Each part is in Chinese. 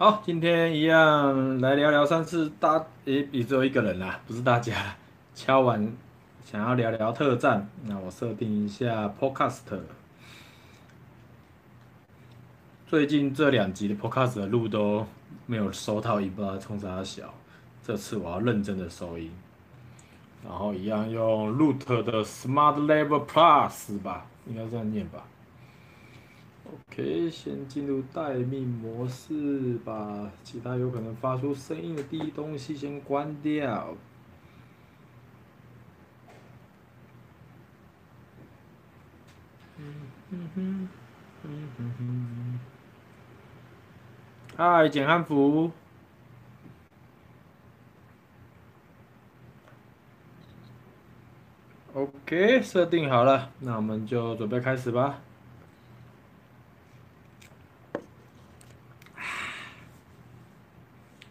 好，今天一样来聊聊上次大，也也只有一个人啦，不是大家敲完想要聊聊特战，那我设定一下 Podcast。最近这两集的 Podcast 的录都没有收到音，不知道冲啥小，这次我要认真的收音，然后一样用 Root 的 Smart Level Plus 吧，应该这样念吧。OK，先进入待命模式，把其他有可能发出声音的第一东西先关掉。嗯哼哼，嗯哼哼。嗨，简汉服。OK，设定好了，那我们就准备开始吧。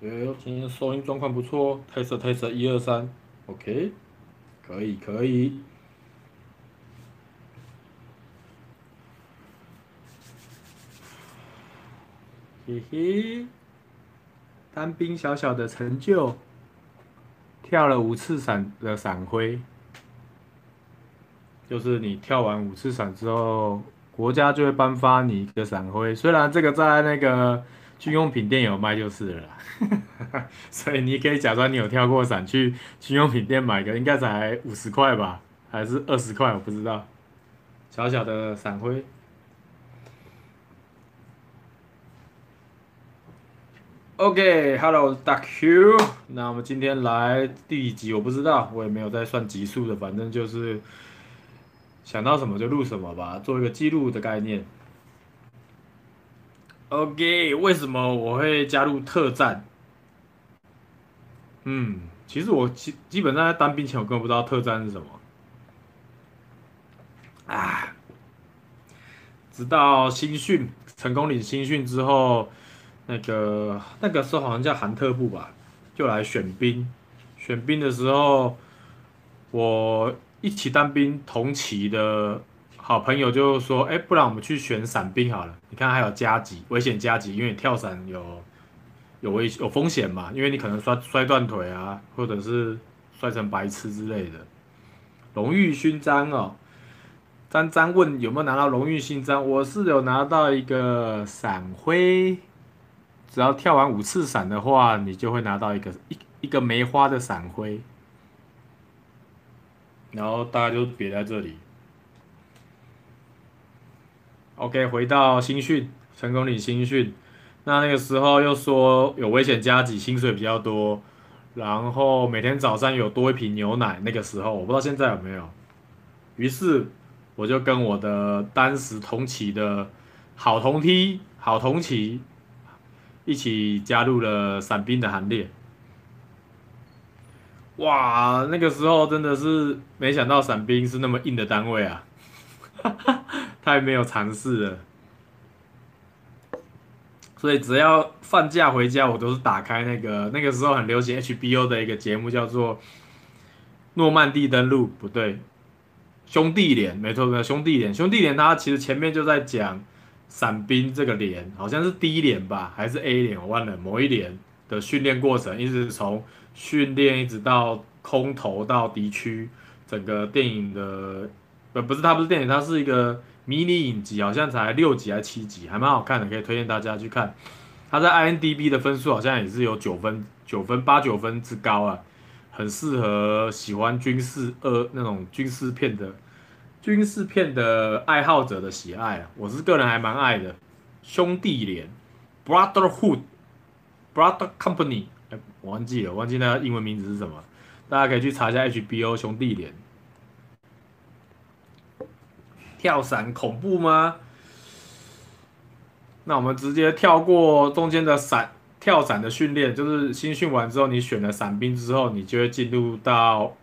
哟，今天收音状况不错，test test 一二三，OK，可以可以。嘿嘿，单兵小小的成就，跳了五次伞的伞徽，就是你跳完五次伞之后，国家就会颁发你一个伞徽。虽然这个在那个。军用品店有卖就是了，所以你可以假装你有跳过伞，去军用品店买个，应该才五十块吧，还是二十块，我不知道。小小的伞灰。OK，Hello，Duck Hugh，那我们今天来第几集？我不知道，我也没有在算集数的，反正就是想到什么就录什么吧，做一个记录的概念。OK，为什么我会加入特战？嗯，其实我基基本上在当兵前，我根本不知道特战是什么。啊，直到新训成功领新训之后，那个那个时候好像叫韩特部吧，就来选兵。选兵的时候，我一起当兵同期的。好朋友就说：“哎，不然我们去选伞兵好了。你看还有加急，危险加急，因为你跳伞有有危有风险嘛，因为你可能摔摔断腿啊，或者是摔成白痴之类的。荣誉勋章哦，张张问有没有拿到荣誉勋章？我是有拿到一个伞徽，只要跳完五次伞的话，你就会拿到一个一一个梅花的伞徽，然后大家就别在这里。” OK，回到新训，成功领新训。那那个时候又说有危险加急，薪水比较多，然后每天早上有多一瓶牛奶。那个时候我不知道现在有没有。于是我就跟我的当时同期的好同梯、好同期一起加入了伞兵的行列。哇，那个时候真的是没想到伞兵是那么硬的单位啊！哈哈太没有尝试了，所以只要放假回家，我都是打开那个那个时候很流行 HBO 的一个节目，叫做《诺曼底登陆》，不对，兄弟连，没错，没错，兄弟连，兄弟连，它其实前面就在讲伞兵这个连，好像是第一连吧，还是 A 连，我忘了，某一连的训练过程，一直从训练一直到空投到敌区，整个电影的，呃，不是，它不是电影，它是一个。迷你影集好像才六集还是七集，还蛮好看的，可以推荐大家去看。它在 I N D B 的分数好像也是有九分，九分八九分之高啊，很适合喜欢军事呃那种军事片的军事片的爱好者的喜爱啊。我是个人还蛮爱的。兄弟连，Brotherhood，Brother Company，哎，我忘记了，忘记那个英文名字是什么，大家可以去查一下 HBO 兄弟连。跳伞恐怖吗？那我们直接跳过中间的伞跳伞的训练，就是新训完之后，你选了伞兵之后，你就会进入到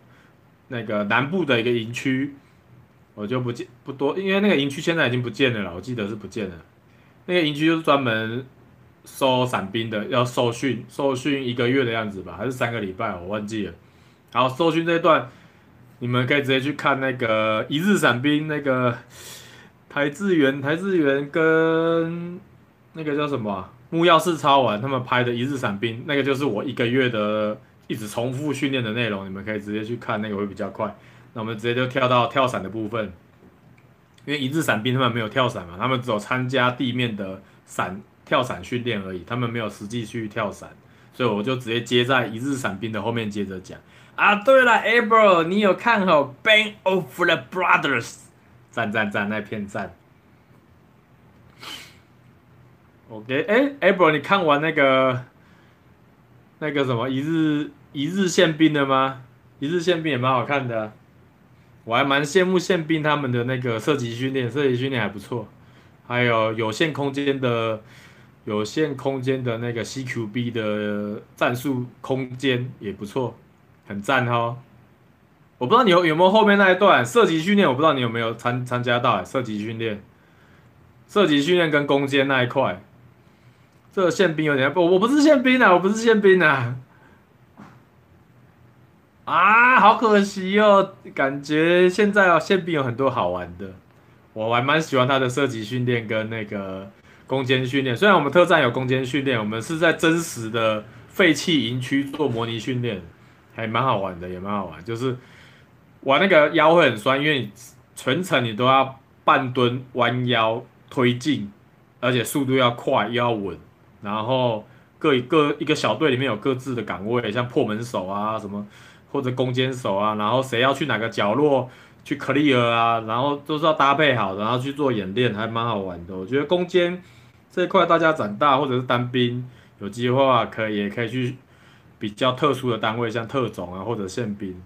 那个南部的一个营区。我就不见不多，因为那个营区现在已经不见了，我记得是不见了。那个营区就是专门收伞兵的，要受训，受训一个月的样子吧，还是三个礼拜，我忘记了。然后受训这一段。你们可以直接去看那个一日伞兵，那个台志源，台志源跟那个叫什么木曜4超玩他们拍的一日伞兵，那个就是我一个月的一直重复训练的内容，你们可以直接去看，那个会比较快。那我们直接就跳到跳伞的部分，因为一日伞兵他们没有跳伞嘛，他们只有参加地面的伞跳伞训练而已，他们没有实际去跳伞，所以我就直接接在一日伞兵的后面接着讲。啊，对了，Abel，你有看好《Band of the Brothers》？赞赞赞，那片赞。OK，哎，Abel，你看完那个那个什么一日一日宪兵了吗？一日宪兵也蛮好看的，我还蛮羡慕宪兵他们的那个射击训练，射击训练还不错。还有有限空间的有限空间的那个 CQB 的战术空间也不错。很赞哦！我不知道你有有没有后面那一段？射击训练，我不知道你有没有参参加到，射击训练，射击训练跟攻坚那一块，这个宪兵有点不，我不是宪兵啊，我不是宪兵啊，啊，好可惜哦，感觉现在哦宪兵有很多好玩的，我还蛮喜欢他的射击训练跟那个攻坚训练，虽然我们特战有攻坚训练，我们是在真实的废弃营区做模拟训练。还蛮好玩的，也蛮好玩，就是玩那个腰会很酸，因为全程你都要半蹲弯腰推进，而且速度要快又要稳，然后各一个一个小队里面有各自的岗位，像破门手啊什么，或者攻坚手啊，然后谁要去哪个角落去 clear 啊，然后都是要搭配好，然后去做演练，还蛮好玩的。我觉得攻坚这一块大家长大或者是当兵有机会的话，可以也可以去。比较特殊的单位，像特种啊或者宪兵，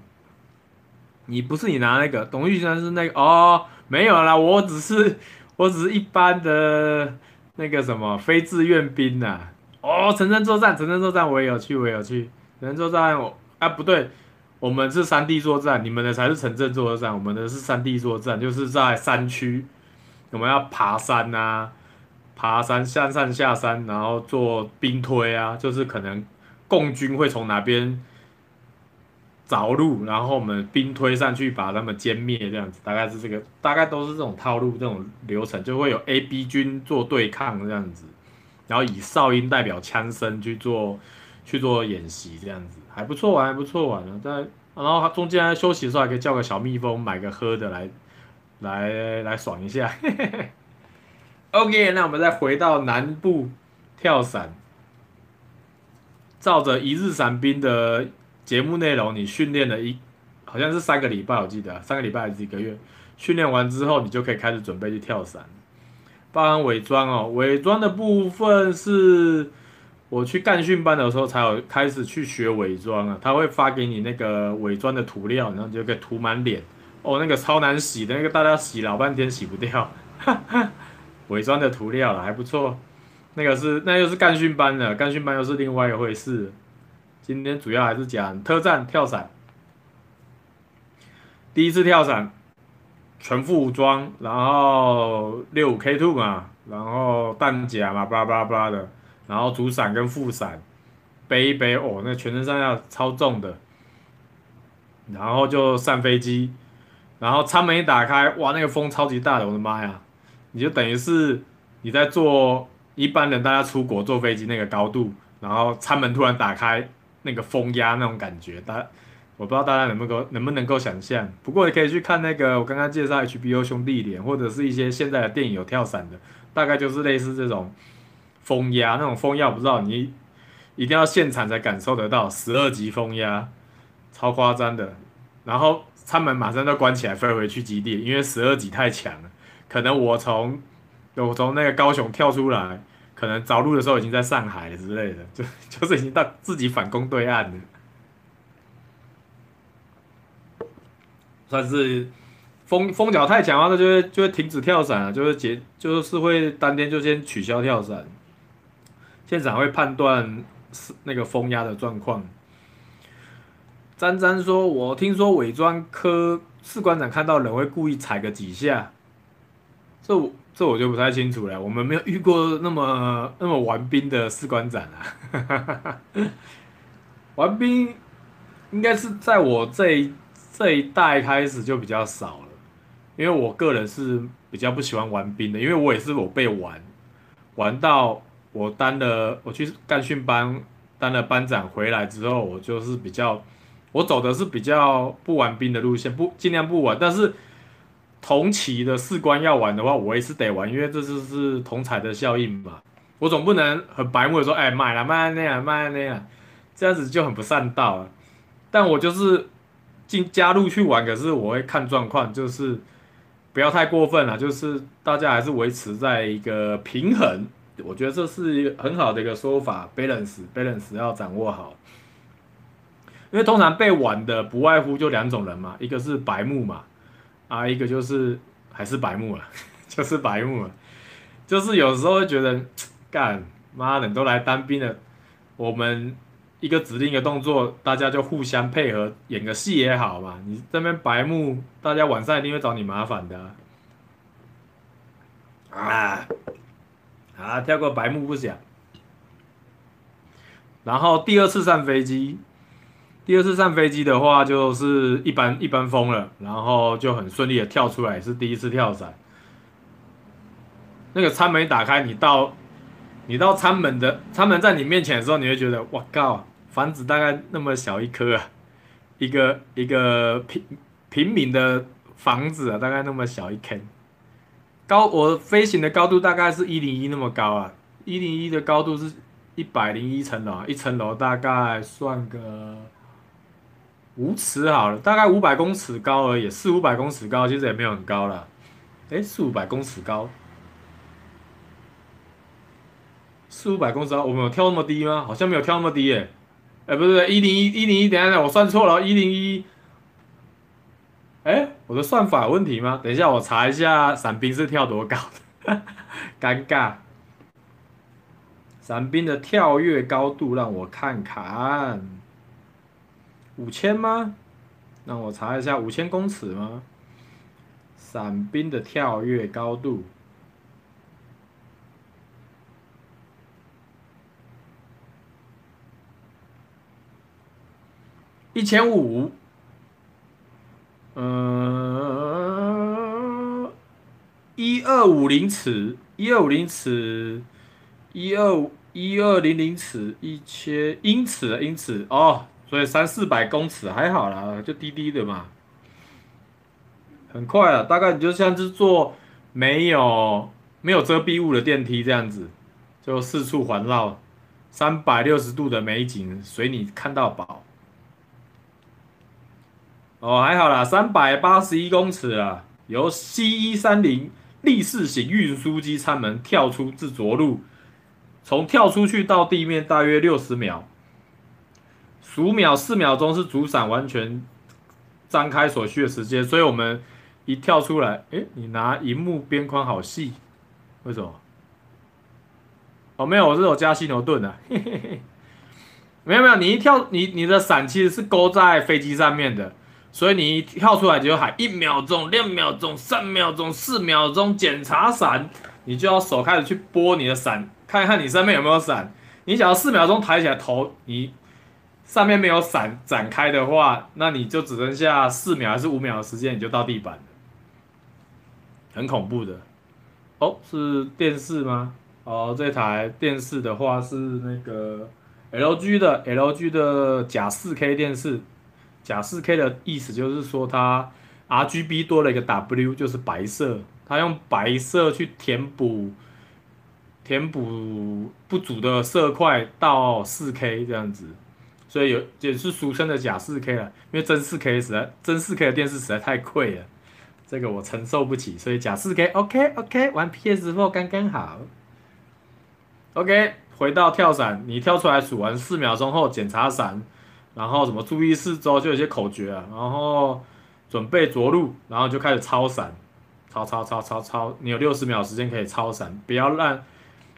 你不是你拿那个董玉山是那个哦，没有啦，我只是 我只是一般的那个什么非志愿兵呐、啊。哦，城镇作战，城镇作战我也有去，我也有去。城镇作战我啊不对，我们是山地作战，你们的才是城镇作战，我们的是山地作战，就是在山区，我们要爬山啊，爬山上山下山，然后做兵推啊，就是可能。共军会从哪边着陆，然后我们兵推上去把他们歼灭，这样子大概是这个，大概都是这种套路，这种流程就会有 A、B 军做对抗这样子，然后以哨音代表枪声去做去做演习，这样子还不错玩，还不错玩啊。在然后他中间休息的时候还可以叫个小蜜蜂买个喝的来来来爽一下。OK，那我们再回到南部跳伞。照着一日伞兵的节目内容，你训练了一好像是三个礼拜，我记得三个礼拜还是一个月。训练完之后，你就可以开始准备去跳伞。包含伪装哦，伪装的部分是我去干训班的时候才有开始去学伪装啊。他会发给你那个伪装的涂料，然后就可以涂满脸。哦，那个超难洗的，那个大家洗老半天洗不掉。哈哈，伪装的涂料了，还不错。那个是，那又是干训班的，干训班又是另外一回事。今天主要还是讲特战跳伞。第一次跳伞，全副武装，然后六五 K two 嘛，然后弹夹嘛，巴拉巴拉巴拉的，然后主伞跟副伞背一背，哦，那全身上下超重的，然后就上飞机，然后舱门一打开，哇，那个风超级大的，我的妈呀！你就等于是你在做。一般人大家出国坐飞机那个高度，然后舱门突然打开，那个风压那种感觉，大我不知道大家能不能够能不能够想象。不过你可以去看那个我刚刚介绍 HBO 兄弟连，或者是一些现在的电影有跳伞的，大概就是类似这种风压，那种风压我不知道你一定要现场才感受得到，十二级风压，超夸张的。然后舱门马上就关起来飞回去基地，因为十二级太强了，可能我从我从那个高雄跳出来。可能着陆的时候已经在上海之类的，就就是已经到自己反攻对岸了，算是风风脚太强啊，那就会就会停止跳伞了，就会结就是会当天就先取消跳伞，现场会判断是那个风压的状况。詹詹说：“我听说伪装科士官长看到人会故意踩个几下，这。”这我就不太清楚了，我们没有遇过那么那么玩兵的士官长啊，玩兵应该是在我这一这一代开始就比较少了，因为我个人是比较不喜欢玩兵的，因为我也是我被玩玩到我当了我去干训班当了班长回来之后，我就是比较我走的是比较不玩兵的路线，不尽量不玩，但是同期的士官要玩的话，我也是得玩，因为这就是同彩的效应嘛。我总不能很白目的说，哎，买了买那样买那样，这样子就很不善道了。但我就是进加入去玩，可是我会看状况，就是不要太过分了，就是大家还是维持在一个平衡。我觉得这是一个很好的一个说法，balance balance 要掌握好。因为通常被玩的不外乎就两种人嘛，一个是白目嘛，啊，一个就是还是白目了，就是白目了，就是有时候会觉得。干妈的，都来当兵了，我们一个指令一个动作，大家就互相配合，演个戏也好嘛。你这边白目，大家晚上一定会找你麻烦的。啊，啊，跳过白目不讲。然后第二次上飞机，第二次上飞机的话就是一般一般风了，然后就很顺利的跳出来，是第一次跳伞。那个舱门打开，你到。你到舱门的舱门在你面前的时候，你会觉得哇靠，房子大概那么小一颗啊，一个一个平平民的房子啊，大概那么小一坑。高我飞行的高度大概是一零一那么高啊，一零一的高度是一百零一层楼，一层楼大概算个五尺好了，大概五百公尺高而已，四五百公尺高其实也没有很高了，诶，四五百公尺高。四五百公尺高，我们有跳那么低吗？好像没有跳那么低耶。哎，不是，一零一，一零一，等一下，我算错了，一零一。哎，我的算法有问题吗？等一下，我查一下伞兵是跳多高的，尴尬。伞兵的跳跃高度让我看看，五千吗？让我查一下五千公尺吗？伞兵的跳跃高度。一千五，嗯，一二五零尺，一二五零尺，一二一二零零尺，一千英尺，英尺哦，所以三四百公尺还好啦，就滴滴的嘛，很快啊，大概你就像是坐没有没有遮蔽物的电梯这样子，就四处环绕，三百六十度的美景随你看到饱。哦，还好啦，三百八十一公尺啊，由 C 一三零立式型运输机舱门跳出至着陆，从跳出去到地面大约六十秒，数秒四秒钟是主伞完全张开所需的时间，所以我们一跳出来，诶，你拿荧幕边框好细，为什么？哦，没有，我是有加犀牛盾的，没有没有，你一跳，你你的伞其实是勾在飞机上面的。所以你一跳出来就喊一秒钟、两秒钟、三秒钟、四秒钟检查伞，你就要手开始去拨你的伞，看看你上面有没有伞。你想要四秒钟抬起来头，你上面没有伞展开的话，那你就只剩下四秒还是五秒的时间，你就到地板了，很恐怖的。哦，是电视吗？哦，这台电视的话是那个 LG 的 LG 的假 4K 电视。假四 K 的意思就是说，它 RGB 多了一个 W，就是白色，它用白色去填补填补不足的色块到四 K 这样子，所以有也是俗称的假四 K 了。因为真四 K 实在真四 K 的电视实在太贵了，这个我承受不起，所以假四 K OK OK 玩 PS4 刚刚好。OK 回到跳伞，你跳出来数完四秒钟后检查伞。然后什么注意四周，就有些口诀啊，然后准备着陆，然后就开始超伞，超超超超超，你有六十秒时间可以超伞，不要让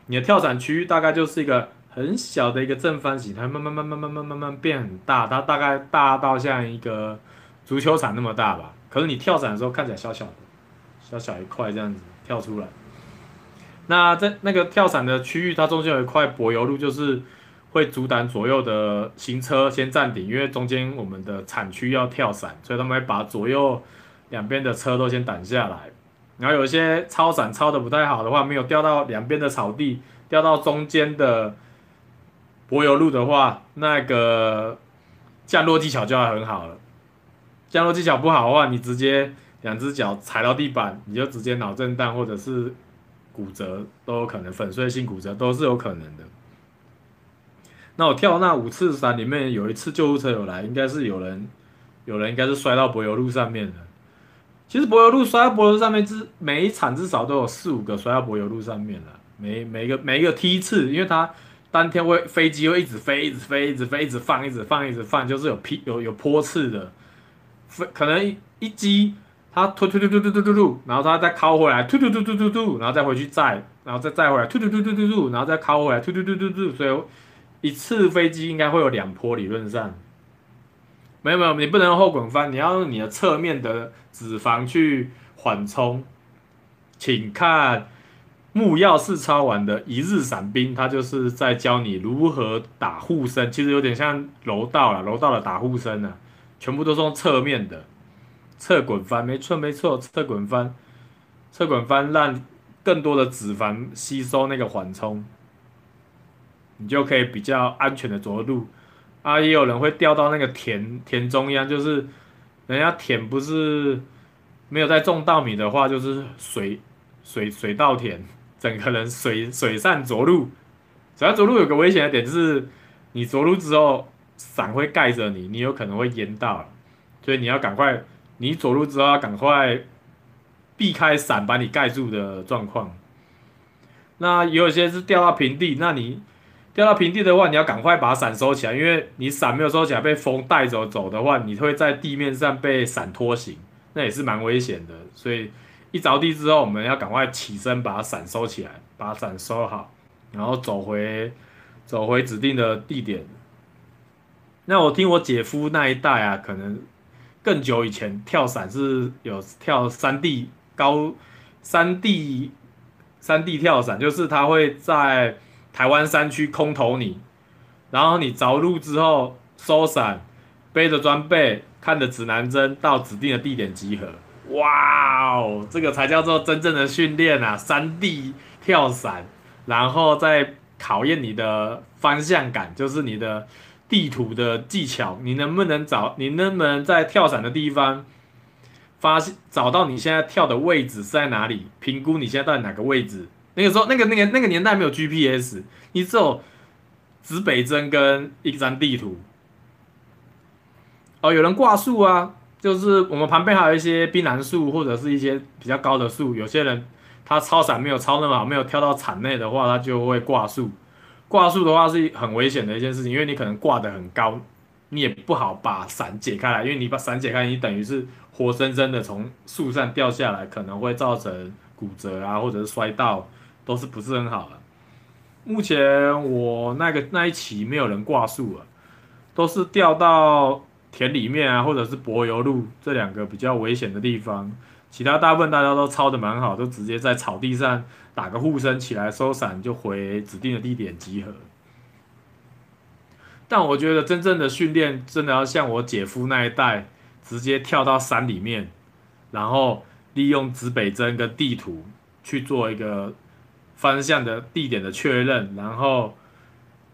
你的跳伞区域大概就是一个很小的一个正方形，它慢慢慢慢慢慢慢慢变很大，它大概大到像一个足球场那么大吧。可是你跳伞的时候看起来小小的，小小一块这样子跳出来。那在那个跳伞的区域，它中间有一块柏油路，就是。会阻挡左右的行车先暂停，因为中间我们的产区要跳伞，所以他们会把左右两边的车都先挡下来。然后有一些超伞超的不太好的话，没有掉到两边的草地，掉到中间的柏油路的话，那个降落技巧就要很好了。降落技巧不好的话，你直接两只脚踩到地板，你就直接脑震荡或者是骨折都有可能，粉碎性骨折都是有可能的。那我跳那五次伞里面有一次救护车有来，应该是有人，有人应该是摔到柏油路上面的。其实柏油路摔到柏油路上面，至每一场至少都有四五个摔到柏油路上面了。每每一个每一个梯次，因为它当天会飞机会一直飞，一直飞，一直飞，一直放，一直放，一直放，就是有劈有有坡次的，飞可能一机它突突突突突突突突，然后它再靠回来，突突突突突突，然后再回去载，然后再载回来，突突突突突突，然后再靠回来，突突突突突，所以。一次飞机应该会有两波，理论上，没有没有，你不能后滚翻，你要用你的侧面的脂肪去缓冲。请看木曜四超玩的一日伞兵，他就是在教你如何打护身，其实有点像柔道了，柔道的打护身呢，全部都是用侧面的侧滚翻，没错没错，侧滚翻，侧滚翻让更多的脂肪吸收那个缓冲。你就可以比较安全的着陆，啊，也有人会掉到那个田田中央，就是人家田不是没有在种稻米的话，就是水水水稻田，整个人水水上着陆，水上着陆有个危险的点就是，你着陆之后伞会盖着你，你有可能会淹到，所以你要赶快，你着陆之后要赶快避开伞把你盖住的状况。那有些是掉到平地，那你。掉到平地的话，你要赶快把伞收起来，因为你伞没有收起来，被风带走走的话，你会在地面上被伞拖行，那也是蛮危险的。所以一着地之后，我们要赶快起身把伞收起来，把伞收好，然后走回走回指定的地点。那我听我姐夫那一代啊，可能更久以前跳伞是有跳山地高山地山地跳伞，就是他会在。台湾山区空投你，然后你着陆之后收伞，背着装备，看着指南针到指定的地点集合。哇哦，这个才叫做真正的训练啊！山地跳伞，然后再考验你的方向感，就是你的地图的技巧，你能不能找，你能不能在跳伞的地方发现找到你现在跳的位置是在哪里？评估你现在到底哪个位置？那个时候，那个那个那个年代没有 GPS，你只有指北针跟一张地图。哦，有人挂树啊，就是我们旁边还有一些槟榔树或者是一些比较高的树。有些人他超伞没有超那么好，没有跳到场内的话，他就会挂树。挂树的话是很危险的一件事情，因为你可能挂得很高，你也不好把伞解开来，因为你把伞解开，你等于是活生生的从树上掉下来，可能会造成骨折啊，或者是摔到。都是不是很好的。目前我那个那一期没有人挂树了，都是掉到田里面啊，或者是柏油路这两个比较危险的地方。其他大部分大家都抄的蛮好，都直接在草地上打个护身起来收伞，就回指定的地点集合。但我觉得真正的训练，真的要像我姐夫那一代，直接跳到山里面，然后利用指北针跟地图去做一个。方向的地点的确认，然后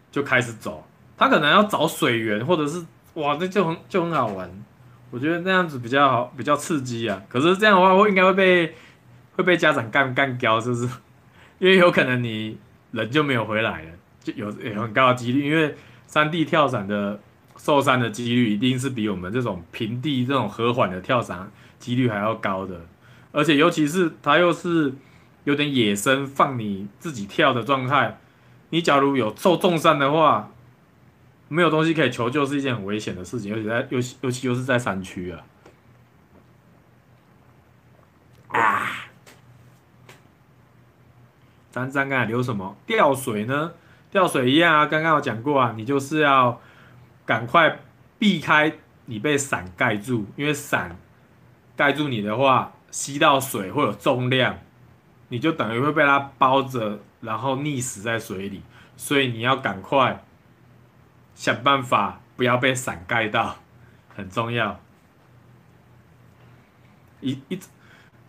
就开始走。他可能要找水源，或者是哇，那就很就很好玩。我觉得那样子比较好，比较刺激啊。可是这样的话，我应该会被会被家长干干掉，是不是？因为有可能你人就没有回来了，就有有很高的几率。因为山地跳伞的受伤的几率一定是比我们这种平地这种和缓的跳伞几率还要高的，而且尤其是它又是。有点野生，放你自己跳的状态，你假如有受重伤的话，没有东西可以求救，是一件很危险的事情，而且在尤其尤其又是在山区啊。啊！张张刚才留什么？吊水呢？吊水一样啊，刚刚有讲过啊，你就是要赶快避开你被伞盖住，因为伞盖住你的话，吸到水会有重量。你就等于会被它包着，然后溺死在水里，所以你要赶快想办法不要被伞盖到，很重要。一一，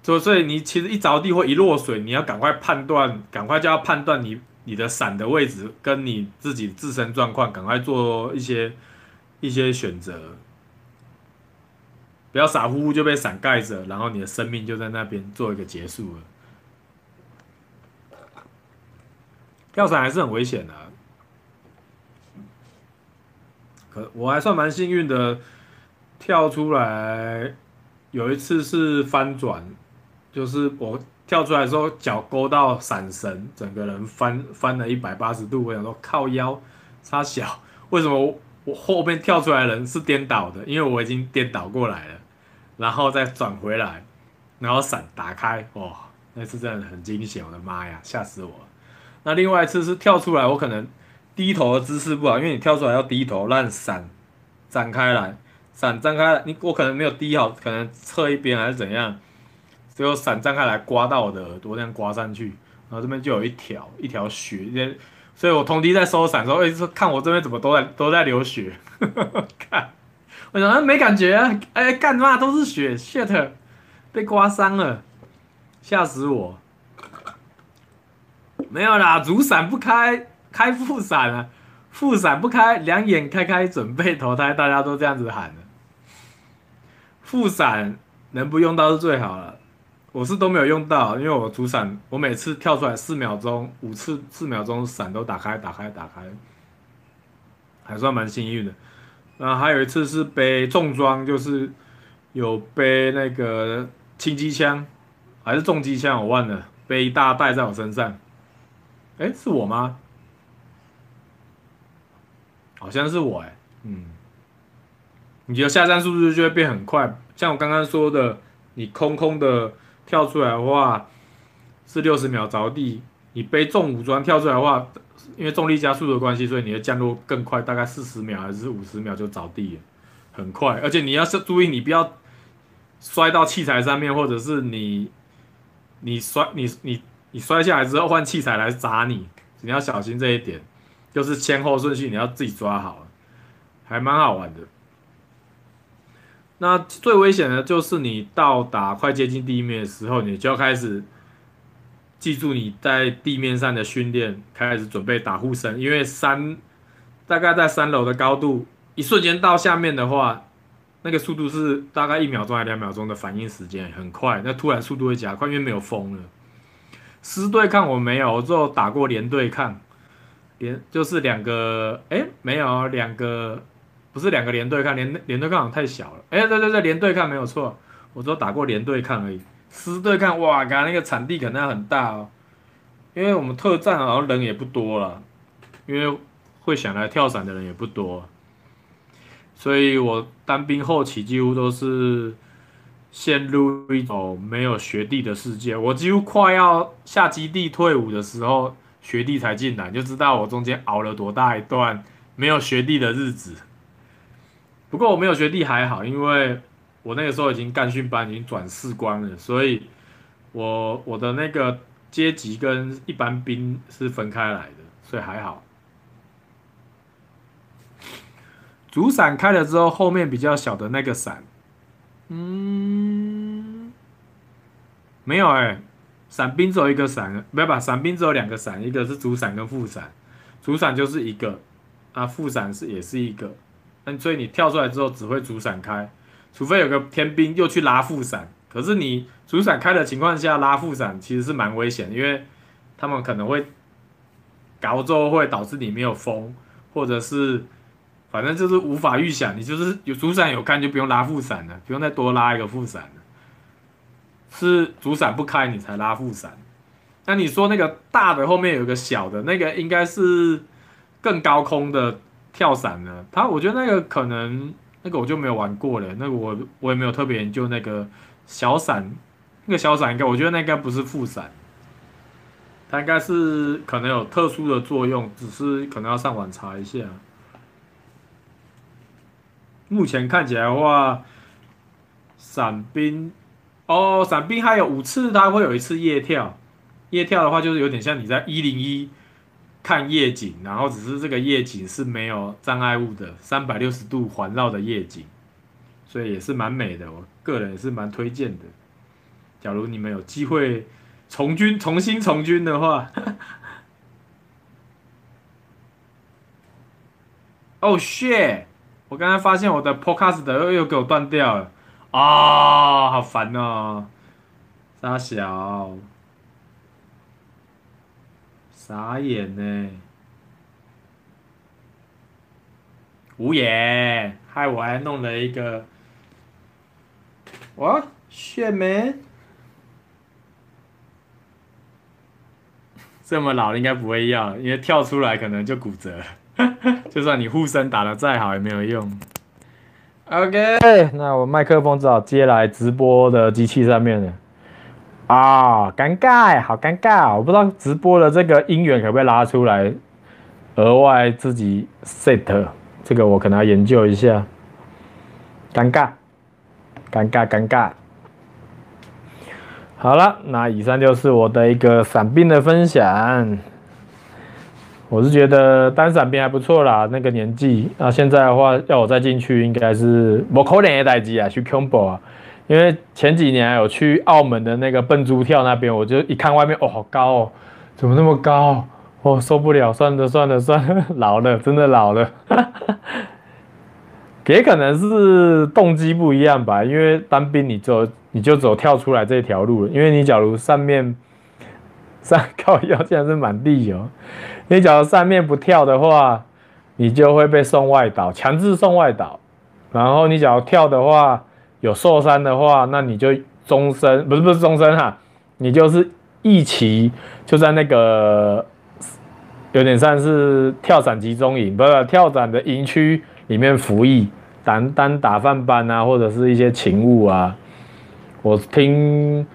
所所以你其实一着地或一落水，你要赶快判断，赶快就要判断你你的伞的位置跟你自己自身状况，赶快做一些一些选择，不要傻乎乎就被伞盖着，然后你的生命就在那边做一个结束了。跳伞还是很危险的，我还算蛮幸运的，跳出来有一次是翻转，就是我。跳出来的时候，脚勾到伞绳，整个人翻翻了一百八十度。我想说靠腰，差小，为什么我后面跳出来人是颠倒的？因为我已经颠倒过来了，然后再转回来，然后伞打开，哇，那次真的很惊险！我的妈呀，吓死我！那另外一次是跳出来，我可能低头的姿势不好，因为你跳出来要低头，让伞展开来，伞张开来，你我可能没有低好，可能侧一边还是怎样。最后伞张开来刮到我的耳朵，这样刮上去，然后这边就有一条一条血，所以我同梯在收伞的时候，哎，说看我这边怎么都在都在流血，看，我想没感觉，哎，干嘛都是血，shit，被刮伤了，吓死我，没有啦，主伞不开，开副伞啊，副伞不开，两眼开开准备投胎，大家都这样子喊的，副伞能不用到是最好了。我是都没有用到，因为我主伞，我每次跳出来四秒钟，五次四秒钟伞都打开，打开，打开，还算蛮幸运的。然后还有一次是背重装，就是有背那个轻机枪，还是重机枪，我忘了，背一大袋在我身上。哎，是我吗？好像是我哎，嗯。你觉得下山速度就会变很快，像我刚刚说的，你空空的。跳出来的话是六十秒着地，你背重武装跳出来的话，因为重力加速的关系，所以你的降落更快，大概四十秒还是五十秒就着地了，很快。而且你要是注意，你不要摔到器材上面，或者是你你摔你你你摔下来之后换器材来砸你，你要小心这一点，就是前后顺序你要自己抓好，还蛮好玩的。那最危险的就是你到达快接近地面的时候，你就要开始记住你在地面上的训练，开始准备打护身，因为三大概在三楼的高度，一瞬间到下面的话，那个速度是大概一秒钟还两秒钟的反应时间，很快。那突然速度会加快，因为没有风了。师对抗我没有，我只有打过连对抗，连就是两个，哎，没有两个。不是两个连对抗，连连对抗太小了。哎，对对对，连对抗没有错，我只打过连对抗而已。师对抗，哇，刚刚那个场地可能很大哦，因为我们特战好像人也不多了，因为会想来跳伞的人也不多，所以我当兵后期几乎都是陷入一种没有学弟的世界。我几乎快要下基地退伍的时候，学弟才进来，就知道我中间熬了多大一段没有学弟的日子。不过我没有学弟还好，因为我那个时候已经干训班已经转士官了，所以我我的那个阶级跟一般兵是分开来的，所以还好。主伞开了之后，后面比较小的那个伞，嗯，没有哎、伞兵只有一个伞，不要把？伞兵只有两个伞，一个是主伞跟副伞，主伞就是一个，啊，副伞是也是一个。所以你跳出来之后只会主伞开，除非有个天兵又去拉副伞。可是你主伞开的情况下拉副伞其实是蛮危险，因为他们可能会搞之后会导致你没有风，或者是反正就是无法预想。你就是有主伞有看就不用拉副伞了，不用再多拉一个副伞了。是主伞不开你才拉副伞。那你说那个大的后面有个小的，那个应该是更高空的。跳伞呢？他我觉得那个可能那个我就没有玩过了，那个我我也没有特别研究那个小伞，那个小伞应该我觉得那应该不是副伞，它应该是可能有特殊的作用，只是可能要上网查一下。目前看起来的话，伞兵哦，伞兵还有五次，它会有一次夜跳。夜跳的话，就是有点像你在一零一看夜景，然后只是这个夜景是没有障碍物的，三百六十度环绕的夜景，所以也是蛮美的。我个人也是蛮推荐的。假如你们有机会从军、重新从军的话，哦、shit！我刚才发现我的 podcast 又又给我断掉了。啊、好烦哦！傻小，傻眼呢，无言，害我还弄了一个，哇，shit man！这么老应该不会要，因为跳出来可能就骨折。就算你护身打得再好也没有用。OK，那我麦克风只好接来直播的机器上面了。啊，尴尬，好尴尬，我不知道直播的这个音源可不可以拉出来，额外自己 set，这个我可能要研究一下。尴尬，尴尬，尴尬。好了，那以上就是我的一个散兵的分享。我是觉得单伞兵还不错啦，那个年纪啊，现在的话要我再进去，应该是不可能的代志啊，去 combo 啊，因为前几年有去澳门的那个笨猪跳那边，我就一看外面哦，好高哦，怎么那么高？哦，受不了，算了算了算了，老了，真的老了，也可能是动机不一样吧，因为当兵你走你就走跳出来这条路了，因为你假如上面。上靠腰竟然是满地油，你假如上面不跳的话，你就会被送外岛，强制送外岛。然后你假如跳的话，有受伤的话，那你就终身不是不是终身哈，你就是一期就在那个有点像是跳伞集中营，不是跳伞的营区里面服役，当当打饭班啊，或者是一些勤务啊。我听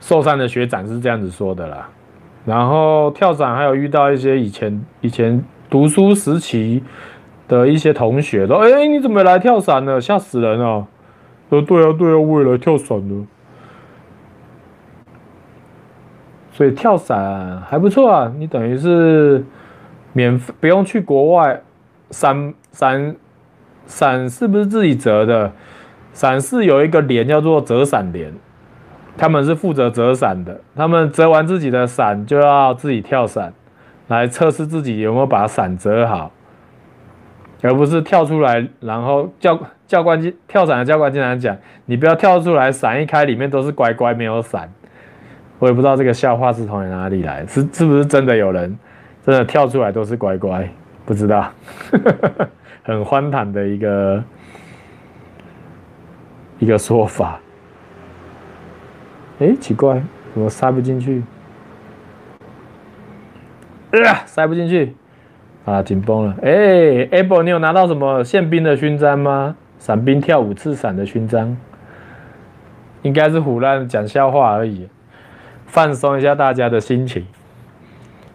受伤的学长是这样子说的啦。然后跳伞还有遇到一些以前以前读书时期的一些同学说：“哎，你怎么来跳伞了？吓死人了！”说：“对啊，对啊，我也来跳伞了。”所以跳伞还不错啊，你等于是免费，不用去国外。伞伞伞是不是自己折的？伞是有一个帘叫做折伞帘。他们是负责折伞的，他们折完自己的伞就要自己跳伞，来测试自己有没有把伞折好，而不是跳出来，然后教教官跳伞的教官经常讲，你不要跳出来，伞一开里面都是乖乖没有伞。我也不知道这个笑话是从哪里来，是是不是真的有人真的跳出来都是乖乖？不知道，很荒唐的一个一个说法。哎，奇怪，怎么塞不进去？啊，塞不进去，啊，紧绷了。哎，Apple，你有拿到什么宪兵的勋章吗？伞兵跳五次伞的勋章，应该是胡乱讲笑话而已，放松一下大家的心情。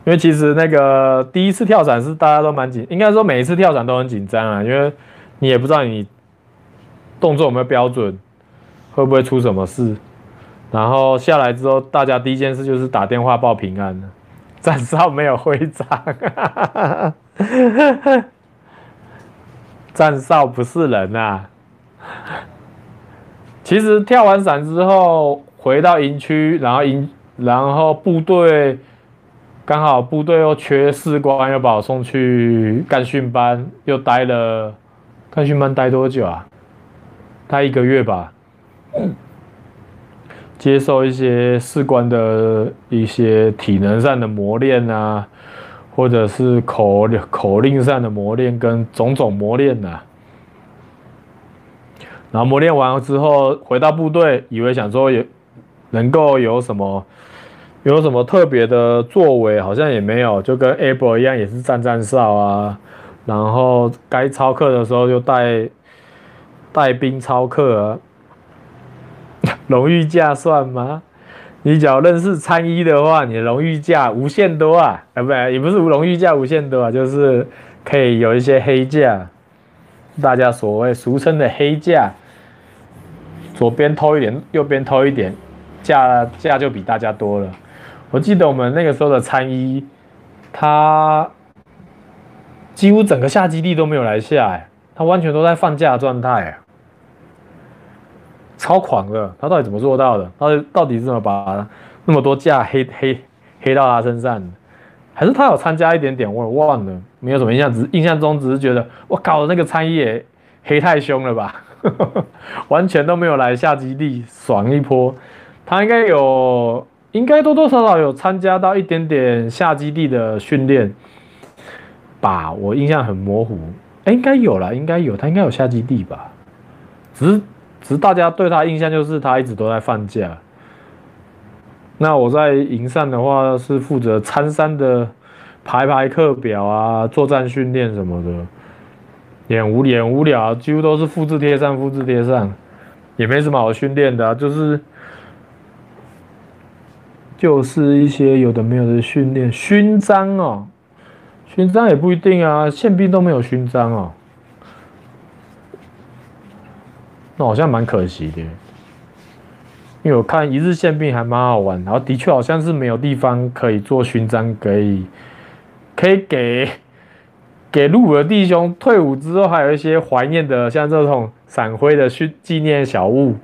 因为其实那个第一次跳伞是大家都蛮紧，应该说每一次跳伞都很紧张啊，因为你也不知道你动作有没有标准，会不会出什么事。然后下来之后，大家第一件事就是打电话报平安了。站哨没有徽章，站哨不是人啊。其实跳完伞之后回到营区，然后营然后部队刚好部队又缺士官，又把我送去干训班，又待了干训班待多久啊？待一个月吧。接受一些士官的一些体能上的磨练啊，或者是口口令上的磨练跟种种磨练呐。然后磨练完了之后回到部队，以为想说也能够有什么有什么特别的作为，好像也没有，就跟 Able 一样，也是站站哨啊。然后该操课的时候就带带兵操课啊。荣誉价算吗？你只要认识参一的话，你荣誉价无限多啊！啊，不，也不是荣誉价无限多啊，就是可以有一些黑价，大家所谓俗称的黑价，左边偷一点，右边偷一点，价价就比大家多了。我记得我们那个时候的参一，他几乎整个下基地都没有来下，哎，他完全都在放假状态。超狂的，他到底怎么做到的？他到底是怎么把那么多架黑黑黑到他身上？还是他有参加一点点，我也忘了，没有什么印象，只印象中只是觉得我靠，那个参议也黑太凶了吧，完全都没有来下基地爽一波。他应该有，应该多多少少有参加到一点点下基地的训练吧，我印象很模糊。哎，应该有啦，应该有，他应该有下基地吧？只是，大家对他印象就是他一直都在放假。那我在营上的话是负责参山的排排课表啊，作战训练什么的，也无聊，无聊，几乎都是复制贴上，复制贴上，也没什么好训练的，就是就是一些有的没有的训练，勋章哦。勋章也不一定啊，宪兵都没有勋章哦，好像蛮可惜的，因为我看一日宪兵还蛮好玩，然后的确好像是没有地方可以做勋章，可以可以给给入伍的弟兄退伍之后还有一些怀念的，像这种闪灰的去纪念小物，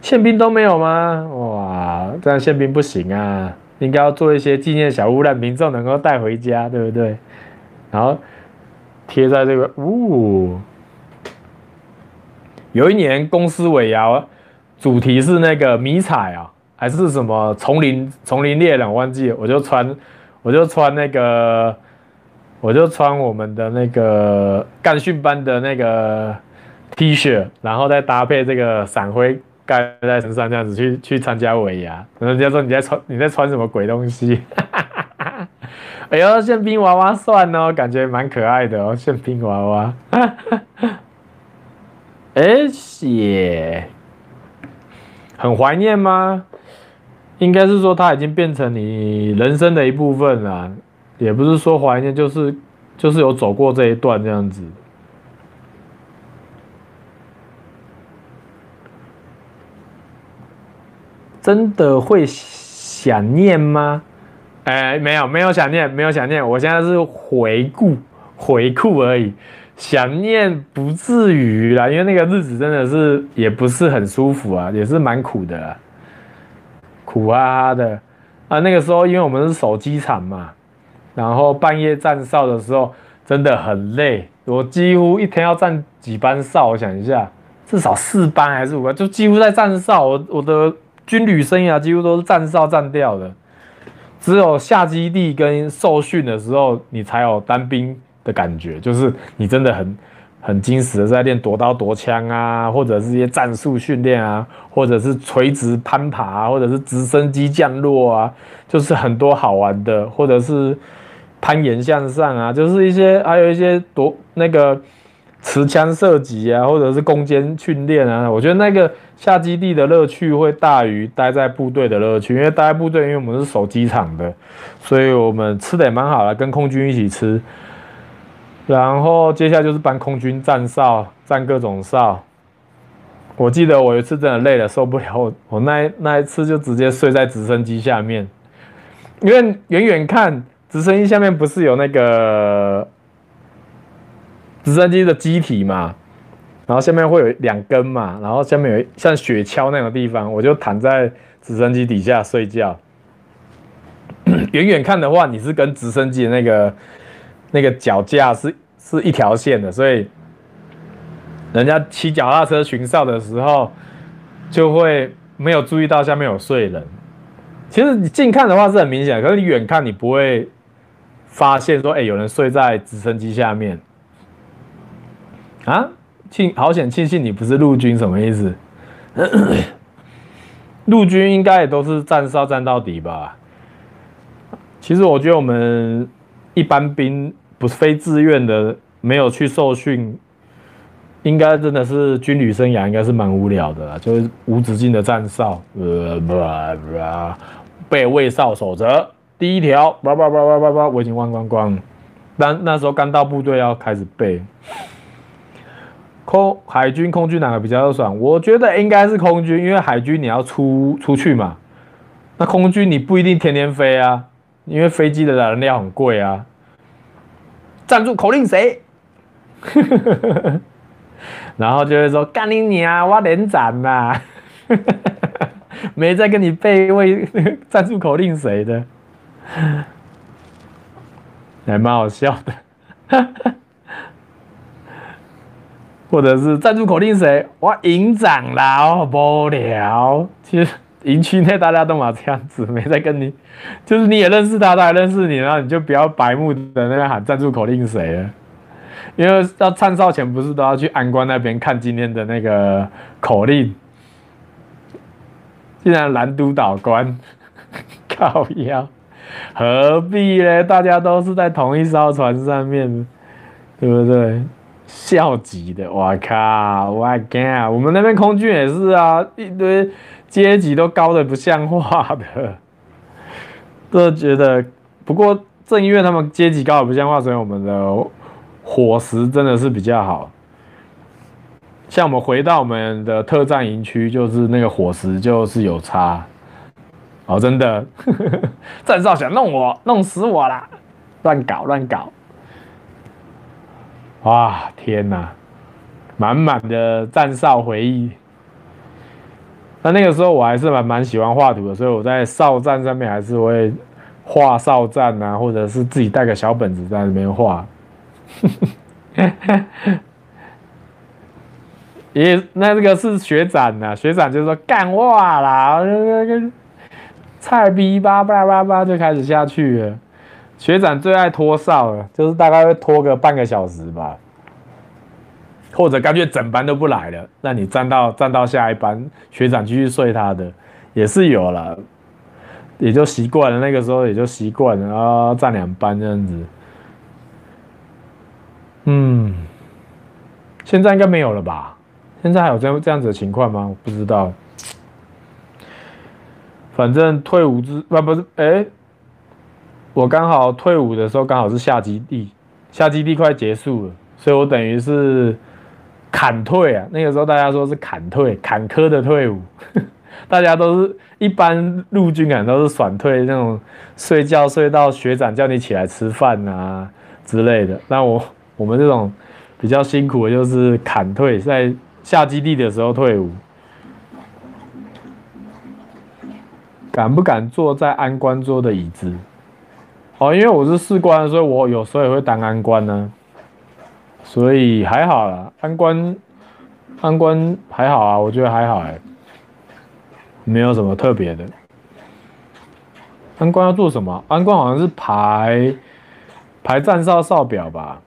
宪兵都没有吗？哇，这样宪兵不行啊。应该要做一些纪念小物，让民众能够带回家，对不对？然后贴在这个，呜、有一年公司尾牙，主题是那个迷彩啊，还是什么丛林丛林猎人，忘记了。我就穿，我就穿那个，我就穿我们的那个干训班的那个 T 恤，然后再搭配这个闪灰。盖在身上这样子去去参加尾牙，人家说你在穿你在穿什么鬼东西？哎呦，宪兵娃娃算哦，感觉蛮可爱的哦，宪兵娃娃。哎，血，很怀念吗？应该是说它已经变成你人生的一部分了，也不是说怀念，就是就是有走过这一段这样子。真的会想念吗？哎，没有，没有想念，没有想念。我现在是回顾，回顾而已。想念不至于啦，因为那个日子真的是也不是很舒服啊，也是蛮苦的，苦啊的啊。那个时候，因为我们是守机场嘛，然后半夜站哨的时候真的很累。我几乎一天要站几班哨？我想一下，至少四班还是五班，就几乎在站哨。我我的。军旅生涯几乎都是站哨站掉的，只有下基地跟受训的时候，你才有当兵的感觉，就是你真的很很精实的在练夺刀夺枪啊，或者是一些战术训练啊，或者是垂直攀爬啊，或者是直升机降落啊，就是很多好玩的，或者是攀岩向上啊，就是一些还有一些夺那个。持枪射击啊，或者是攻坚训练啊，我觉得那个下基地的乐趣会大于待在部队的乐趣，因为待在部队，因为我们是守机场的，所以我们吃的也蛮好的，跟空军一起吃。然后接下来就是帮空军站哨，站各种哨。我记得我有一次真的累了，受不了，我 那那一次就直接睡在直升机下面，因为远远看直升机下面不是有那个。直升机的机体嘛，然后下面会有两根嘛，然后下面有像雪橇那种地方，我就躺在直升机底下睡觉。远远看的话，你是跟直升机的那个那个脚架是是一条线的，所以人家骑脚踏车巡哨的时候，就会没有注意到下面有睡人。其实你近看的话是很明显，可是你远看你不会发现说，哎，有人睡在直升机下面。啊，庆好险，庆幸你不是陆军，什么意思？陆军应该也都是站哨站到底吧？其实我觉得我们一般兵不是非自愿的，没有去受训，应该真的是军旅生涯应该是蛮无聊的啦，就是无止境的站哨，呃，不不背卫哨守则第一条，叭叭叭叭叭叭，我已经忘光光。但那时候刚到部队要开始背。空海军、空军哪个比较爽？我觉得应该是空军，因为海军你要出出去嘛，那空军你不一定天天飞啊，因为飞机的燃料很贵啊。站住！口令谁？然后就会说干你娘，我连长呐，没在跟你背位站住口令谁的。还蛮好笑的。或者是赞助口令谁？我，营长啦，无聊。其实营区内大家都嘛这样子，没在跟你，就是你也认识他，他也认识你，然后你就不要白目的那边喊赞助口令谁了。因为要唱哨前不是都要去安官那边看今天的那个口令？既然蓝督导官 靠腰，何必呢？大家都是在同一艘船上面，对不对？校级的，我靠，我靠，我们那边空军也是啊，一堆阶级都高的不像话的，都觉得。不过正因为他们阶级高的不像话，所以我们的伙食真的是比较好。像我们回到我们的特战营区，就是那个伙食就是有差。哦，真的，战少想弄我，弄死我啦，乱搞乱搞。哇天哪，满满的战哨回忆。那那个时候我还是蛮蛮喜欢画图的，所以我在哨站上面还是会画哨站啊，或者是自己带个小本子在那边画。也那这个是学长呐，学长就说干话啦，那个菜逼吧吧吧吧就开始下去了。学长最爱拖哨了，就是大概会拖个半个小时吧，或者干脆整班都不来了，那你站到站到下一班，学长继续睡他的，也是有了，也就习惯了。那个时候也就习惯了，然后站两班这样子。嗯，现在应该没有了吧？现在还有这样这样子的情况吗？我不知道。反正退伍之不不是哎。我刚好退伍的时候，刚好是下基地，下基地快结束了，所以我等于是坎退啊。那个时候大家说是坎退，坎坷的退伍，大家都是一般陆军啊，都是爽退那种，睡觉睡到学长叫你起来吃饭啊之类的。那我我们这种比较辛苦的，就是坎退，在下基地的时候退伍。敢不敢坐在安官桌的椅子？哦，因为我是士官，所以我有时候也会当安官呢，所以还好啦。安官，安官还好啊，我觉得还好哎，没有什么特别的。安官要做什么？安官好像是排排站哨哨表吧？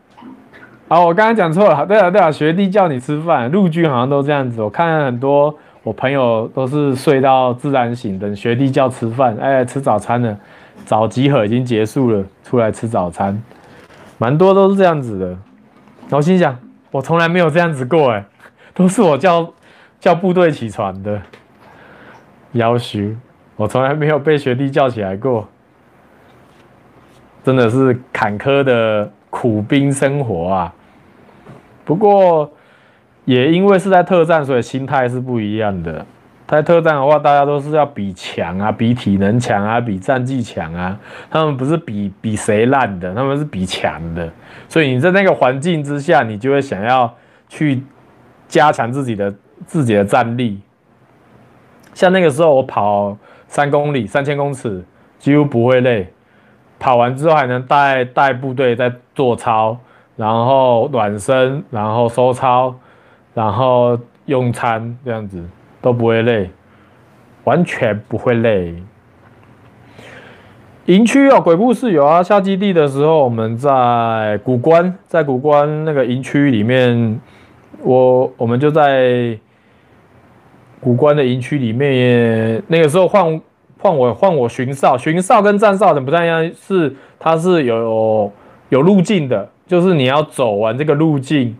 啊，我刚刚讲错了，对啊对啊，学弟叫你吃饭，陆军好像都这样子。我看很多我朋友都是睡到自然醒，等学弟叫吃饭，哎，吃早餐了。早集合已经结束了，出来吃早餐，蛮多都是这样子的。然后心想，我从来没有这样子过，哎，都是我叫叫部队起床的，夭寿，我从来没有被学弟叫起来过，真的是坎坷的苦兵生活啊。不过也因为是在特战，所以心态是不一样的。在特战的话，大家都是要比强啊，比体能强啊，比战绩强啊。他们不是比比谁烂的，他们是比强的。所以你在那个环境之下，你就会想要去加强自己的自己的战力。像那个时候，我跑三公里、三千公尺，几乎不会累。跑完之后还能带带部队在做操，然后暖身，然后收操，然后用餐这样子。都不会累，完全不会累。营区哦鬼故事有啊，下基地的时候，我们在古关，在古关那个营区里面，我我们就在古关的营区里面。那个时候换换我换我巡哨，巡哨跟站哨的不太一样，是它是有有路径的，就是你要走完这个路径，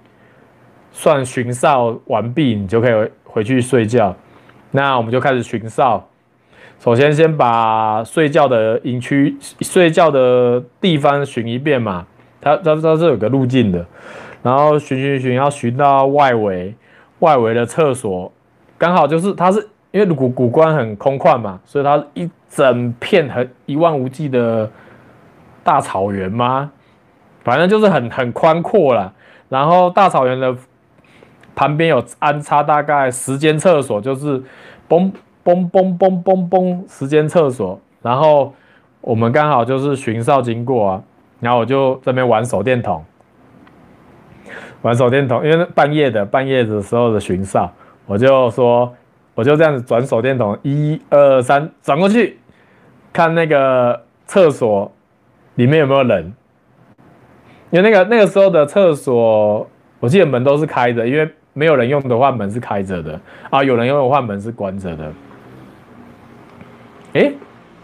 算巡哨完毕，你就可以。回去睡觉，那我们就开始巡哨。首先，先把睡觉的营区、睡觉的地方巡一遍嘛。它、它、它是有个路径的，然后巡、巡、巡，要巡到外围，外围的厕所刚好就是它是因为古古关很空旷嘛，所以它一整片很一望无际的大草原嘛，反正就是很很宽阔啦。然后大草原的。旁边有安插大概十间厕所，就是嘣嘣嘣嘣嘣嘣十间厕所，然后我们刚好就是巡哨经过啊，然后我就这边玩手电筒，玩手电筒，因为半夜的半夜的时候的巡哨，我就说我就这样子转手电筒，一二三，转过去看那个厕所里面有没有人，因为那个那个时候的厕所，我记得门都是开着，因为没有人用的话门是开着的。啊，有人用的话门是关着的。诶，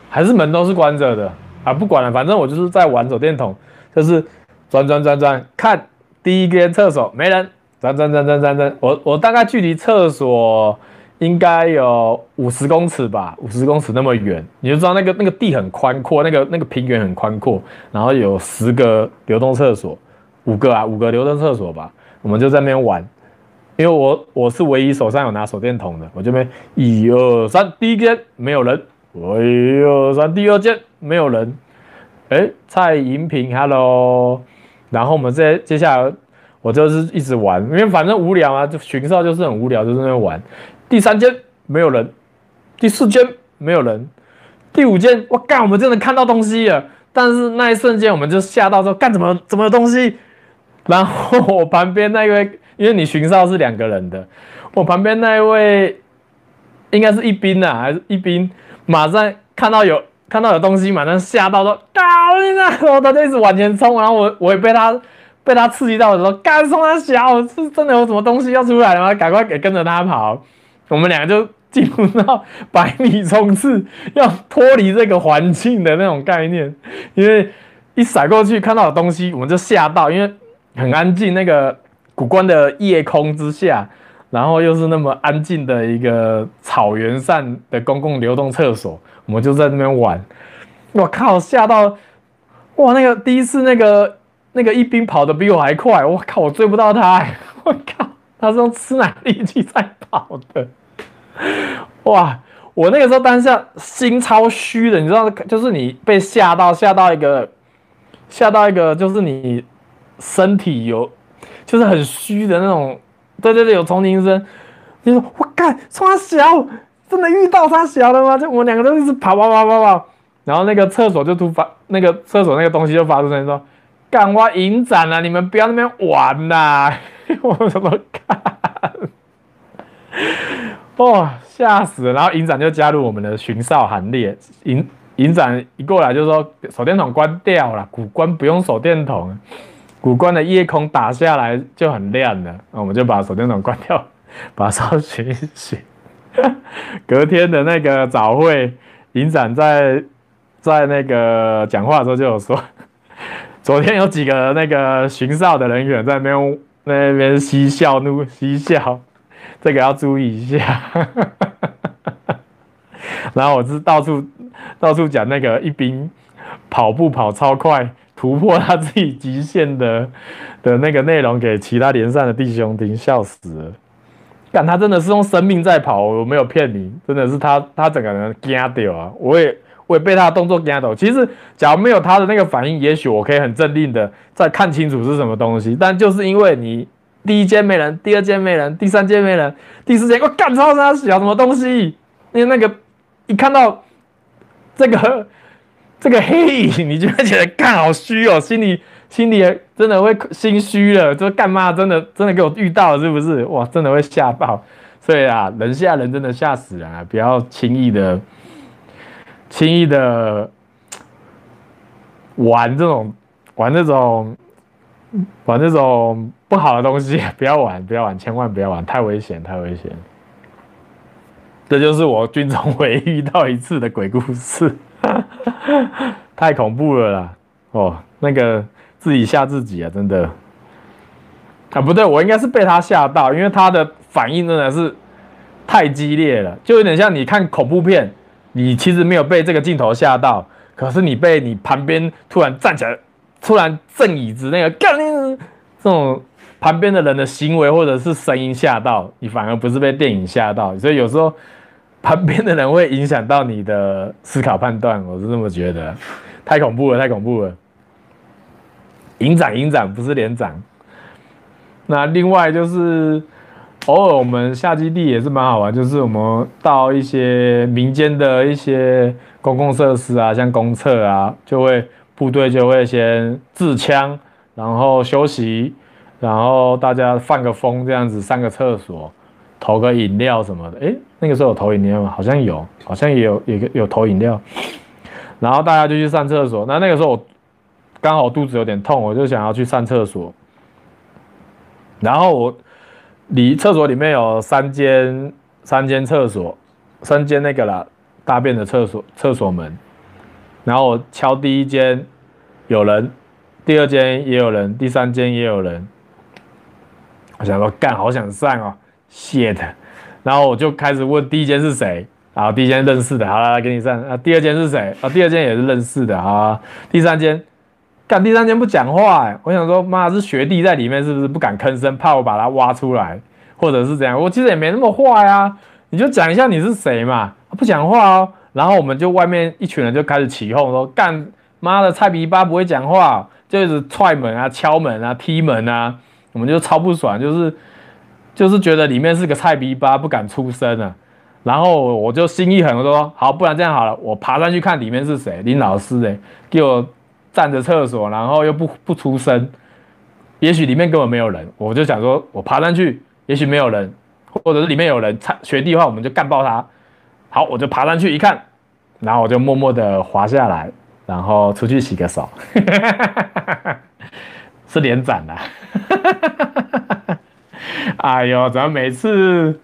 还是门都是关着的。啊！不管了，反正我就是在玩手电筒，就是转转转转，看第一间厕所没人，转转转转转转，我我大概距离厕所应该有五十公尺吧，五十公尺那么远，你就知道那个那个地很宽阔，那个那个平原很宽阔，然后有十个流动厕所，五个啊，五个流动厕所吧，我们就在那边玩，因为我我是唯一手上有拿手电筒的，我这边一二三，第一间没有人。一二三第二间没有人，哎、蔡银平，Hello，然后我们接接下来，我就是一直玩，因为反正无聊啊，就巡哨就是很无聊，就在那玩。第三间没有人，第四间没有人，第五间，我干，我们真的看到东西了，但是那一瞬间我们就吓到说，干怎么怎么有东西？然后我旁边那位，因为你巡哨是两个人的，我旁边那一位应该是一兵啊，还是一兵？马上看到有看到有东西，马上吓到说：“搞你呢！”然后他就一直往前冲，然后我我也被他被他刺激到的时候，干冲他小，是真的有什么东西要出来了吗？赶快给跟着他跑。我们两个就进入到百米冲刺，要脱离这个环境的那种概念。因为一甩过去看到有东西，我们就吓到，因为很安静，那个古关的夜空之下。然后又是那么安静的一个草原上的公共流动厕所，我们就在那边玩。我靠，吓到！哇，那个第一次那个那个一兵跑得比我还快，我靠，我追不到他！我靠，他是用吃奶力气在跑的。哇，我那个时候当下心超虚的，你知道，就是你被吓到，吓到一个，吓到一个，就是你身体有，就是很虚的那种。对对对，有重铃声。你说我干，他小，真的遇到他小了吗？就我们两个都一直跑跑跑跑跑，然后那个厕所就突发，那个厕所那个东西就发出声音说：“干我影展了，你们不要那边玩呐！” 我怎么看？哇，吓死了！然后营长就加入我们的巡哨行列。营营长一过来就说：“手电筒关掉了，古关不用手电筒。”古关的夜空打下来就很亮了，那我们就把手电筒关掉，把哨巡一巡。隔天的那个早会，营长在在那个讲话的时候就有说，昨天有几个那个巡哨的人员在那边那边嬉笑怒嬉笑，这个要注意一下。然后我是到处到处讲那个一兵跑步跑超快。突破他自己极限的 的那个内容给其他连上的弟兄听，笑死了。但他真的是用生命在跑，我没有骗你，真的是他他整个人惊掉啊！我也我也被他的动作惊到。其实，假如没有他的那个反应，也许我可以很镇定的再看清楚是什么东西。但就是因为你第一间没人，第二间没人，第三间没人，第四间我干超他小什么东西？因为那个一看到这个。这个黑影，你就会觉得干好虚哦，心里心里真的会心虚了，就干嘛？真的真的给我遇到了是不是？哇，真的会吓到。所以啊，人吓人真的吓死人啊！不要轻易的轻易的玩这种玩这种玩这种不好的东西，不要玩，不要玩，千万不要玩，太危险，太危险。这就是我军中唯一遇到一次的鬼故事。太恐怖了啦！哦，那个自己吓自己啊，真的啊，不对，我应该是被他吓到，因为他的反应真的是太激烈了，就有点像你看恐怖片，你其实没有被这个镜头吓到，可是你被你旁边突然站起来，突然震椅子那个干，这种旁边的人的行为或者是声音吓到你，反而不是被电影吓到，所以有时候。旁边的人会影响到你的思考判断，我是这么觉得，太恐怖了，太恐怖了。营长，营长不是连长。那另外就是，偶尔我们下基地也是蛮好玩，就是我们到一些民间的一些公共设施啊，像公厕啊，就会部队就会先自枪，然后休息，然后大家放个风，这样子上个厕所，投个饮料什么的。诶，那个时候有投饮料吗？好像有，好像也有，有个有投饮料。然后大家就去上厕所。那那个时候我刚好肚子有点痛，我就想要去上厕所。然后我离厕所里面有三间三间厕所，三间那个啦，大便的厕所厕所门。然后我敲第一间有人，第二间也有人，第三间也有人。我想说干，好想上哦，shit。然后我就开始问第一间是谁，然后第一间认识的，好了，给你上。啊，第二间是谁？啊，第二间也是认识的，啊，第三间。干第三间不讲话哎、我想说妈是学弟在里面是不是不敢吭声，怕我把他挖出来，或者是怎样？我其实也没那么坏啊，你就讲一下你是谁嘛，不讲话哦。然后我们就外面一群人就开始起哄说干妈的菜逼巴不会讲话，就一直踹门啊、敲门啊、踢门啊，我们就超不爽，就是就是觉得里面是个菜逼巴不敢出声啊。然后我就心一狠，我说好，不然这样好了，我爬上去看里面是谁，林老师哎、给我。站着厕所，然后又不不出声，也许里面根本没有人，我就想说，我爬上去，也许没有人，或者是里面有人，学弟的话，我们就干爆他。好，我就爬上去一看，然后我就默默的滑下来，然后出去洗个手，是连斩的。哎呦，怎么每次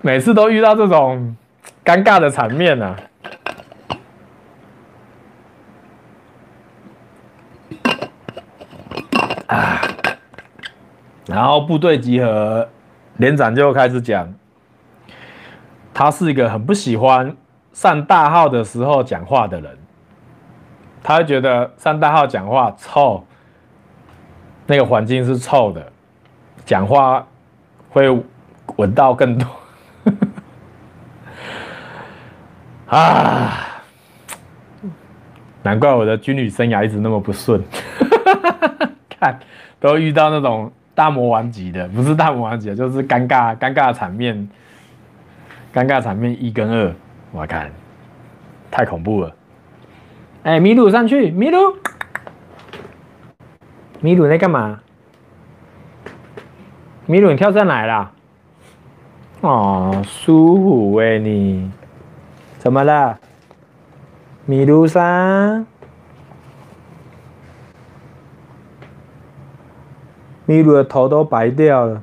每次都遇到这种尴尬的场面呢、啊？啊，然后部队集合，连长就开始讲，他是一个很不喜欢上大号的时候讲话的人，他会觉得上大号讲话臭，那个环境是臭的，讲话会闻到更多，啊，难怪我的军旅生涯一直那么不顺。看，都遇到那种大魔王级的，不是大魔王级的，就是尴尬尴尬场面，尴尬场面一跟二，我看太恐怖了。哎、欸，米鲁上去，米鲁，米鲁在干嘛？米鲁，你跳上来了？哦，舒服哎，你怎么了？米鲁山。米鲁的头都白掉了，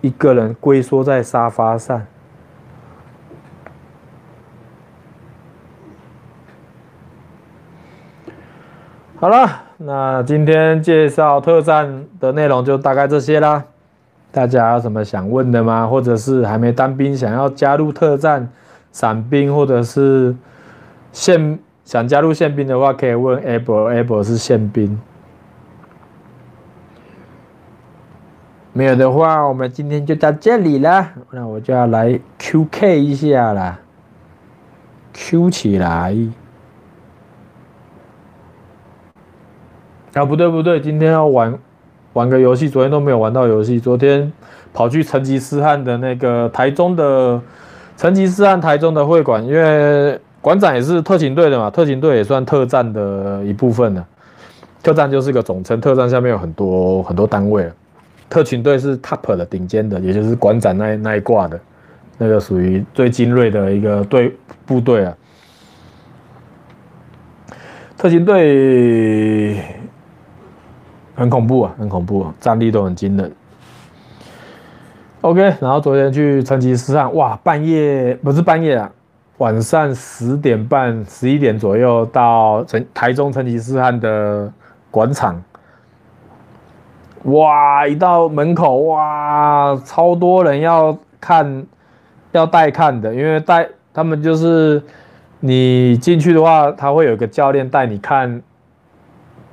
一个人龟缩在沙发上。好了，那今天介绍特战的内容就大概这些啦。大家有什么想问的吗？或者是还没当兵想要加入特战、伞兵，或者是宪想加入宪兵的话，可以问 Able，Able 是宪兵。没有的话，我们今天就到这里了。那我就要来 QK 一下了，Q 起来。啊，不对不对，今天要玩玩个游戏，昨天都没有玩到游戏。昨天跑去成吉思汗的那个台中的成吉思汗台中的会馆，因为馆长也是特勤队的嘛，特勤队也算特战的一部分了。特战就是个总称，特战下面有很多很多单位。特勤队是 top 的顶尖的，也就是馆长那那一挂的，那个属于最精锐的一个队部队啊。特勤队很恐怖啊，很恐怖啊，战力都很惊人。OK，然后昨天去成吉思汗，哇，半夜不是半夜啊，晚上十点半、十一点左右到成台中成吉思汗的广场。哇！一到门口，哇，超多人要看，要带看的，因为带他们就是你进去的话，他会有个教练带你看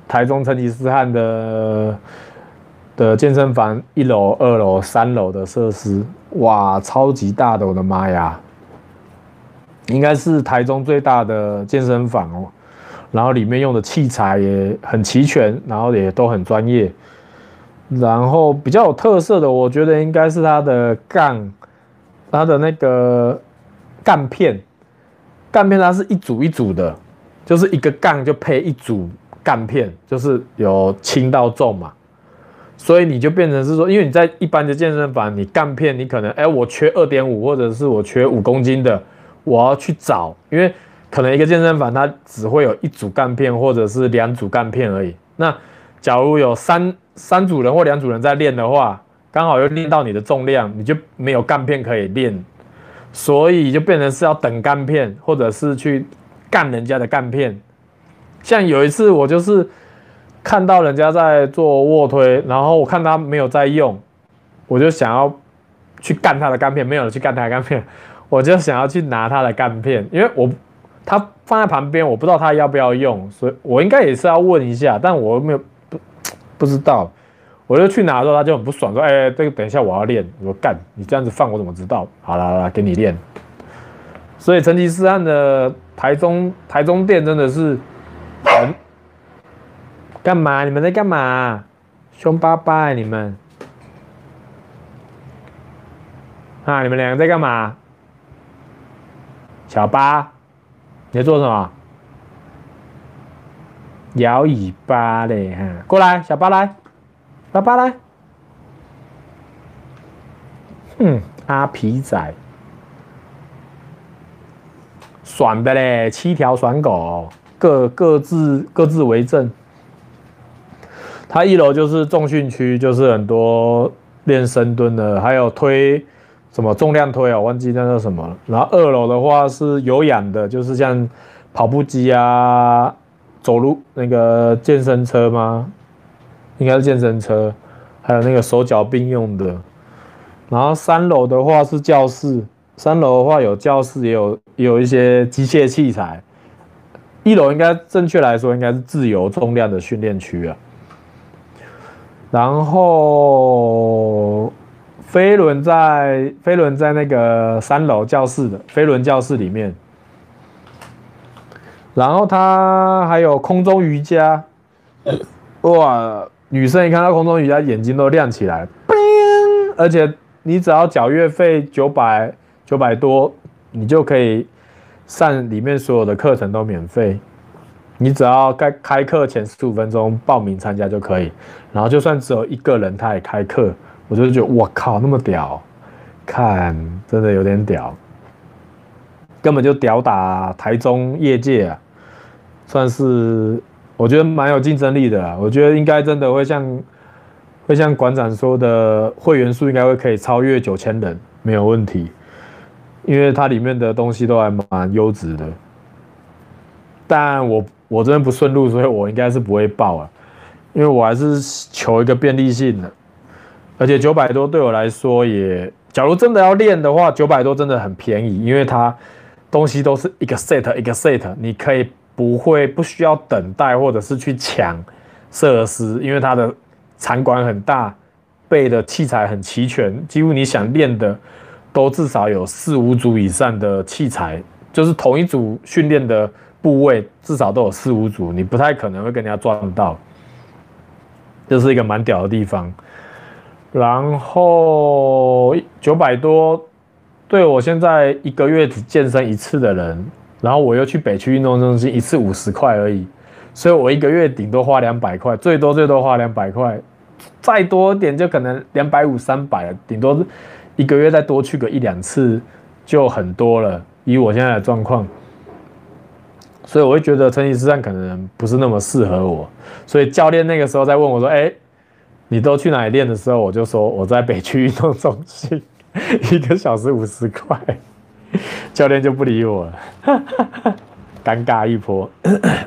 台中成吉思汗的的健身房一楼、二楼、三楼的设施，哇，超级大的，我的妈呀！应该是台中最大的健身房哦，然后里面用的器材也很齐全，然后也都很专业。然后比较有特色的，我觉得应该是它的杠，它的那个杠片，杠片它是一组一组的，就是一个杠就配一组杠片，就是有轻到重嘛。所以你就变成是说，因为你在一般的健身房，你杠片你可能，哎，我缺二点五，或者是我缺五公斤的，我要去找，因为可能一个健身房它只会有一组杠片，或者是两组杠片而已。那假如有三三组人或两组人在练的话，刚好又练到你的重量，你就没有杠片可以练，所以就变成是要等杠片，或者是去干人家的杠片。像有一次我就是。看到人家在做卧推，然后我看他没有在用，我就想要去干他的杠片，没有去干他的杠片，我就想要去拿他的杠片，因为我他放在旁边，我不知道他要不要用，所以我应该也是要问一下，但我没有不不知道，我就去拿的时候，他就很不爽，说：“哎、这个等一下我要练。”我说：“干，你这样子放我怎么知道？”好了好了，给你练。所以成吉思汗的台中台中店真的是干嘛？你们在干嘛？凶巴巴、欸！你们啊！你们两个在干嘛？小八，你在做什么？摇尾巴嘞！哈，过来，小八来，小八来。哼，阿皮仔，爽的嘞！七条爽狗，各各自各自为政。它一楼就是重训区，就是很多练深蹲的，还有推什么重量推啊，忘记那叫什么了。然后二楼的话是有氧的，就是像跑步机啊、走路那个健身车吗？应该是健身车，还有那个手脚并用的。然后三楼的话是教室，三楼的话有教室，也有也有一些机械器材。一楼应该正确来说应该是自由重量的训练区啊。然后飞轮在飞轮在那个三楼教室的飞轮教室里面，然后它还有空中瑜伽，哇！女生一看到空中瑜伽，眼睛都亮起来，而且你只要缴月费九百九百多，你就可以上里面所有的课程都免费。你只要开开课前十五分钟报名参加就可以，然后就算只有一个人他也开课，我就觉得我靠那么屌，看真的有点屌，根本就屌打台中业界啊，算是我觉得蛮有竞争力的啊，我觉得应该真的会像会像馆长说的，会员数应该会可以超越九千人没有问题，因为它里面的东西都还蛮优质的，但我。我这边不顺路，所以我应该是不会报啊，因为我还是求一个便利性的，而且九百多对我来说也，假如真的要练的话，九百多真的很便宜，因为它东西都是一个 set 一个 set，你可以不会不需要等待或者是去抢设施，因为它的场馆很大，备的器材很齐全，几乎你想练的都至少有四五组以上的器材，就是同一组训练的。部位至少都有四五组，你不太可能会跟人家撞到，这是一个蛮屌的地方。然后九百多，对我现在一个月只健身一次的人，然后我又去北区运动中心一次五十块而已，所以我一个月顶多花两百块，最多最多花两百块，再多点就可能两百五三百了，顶多一个月再多去个一两次就很多了。以我现在的状况。所以我会觉得成吉思汗可能不是那么适合我，所以教练那个时候在问我说：“哎，你都去哪里练的时候？”我就说：“我在北区运动中心，一个小时五十块。”教练就不理我了，尴尬一波。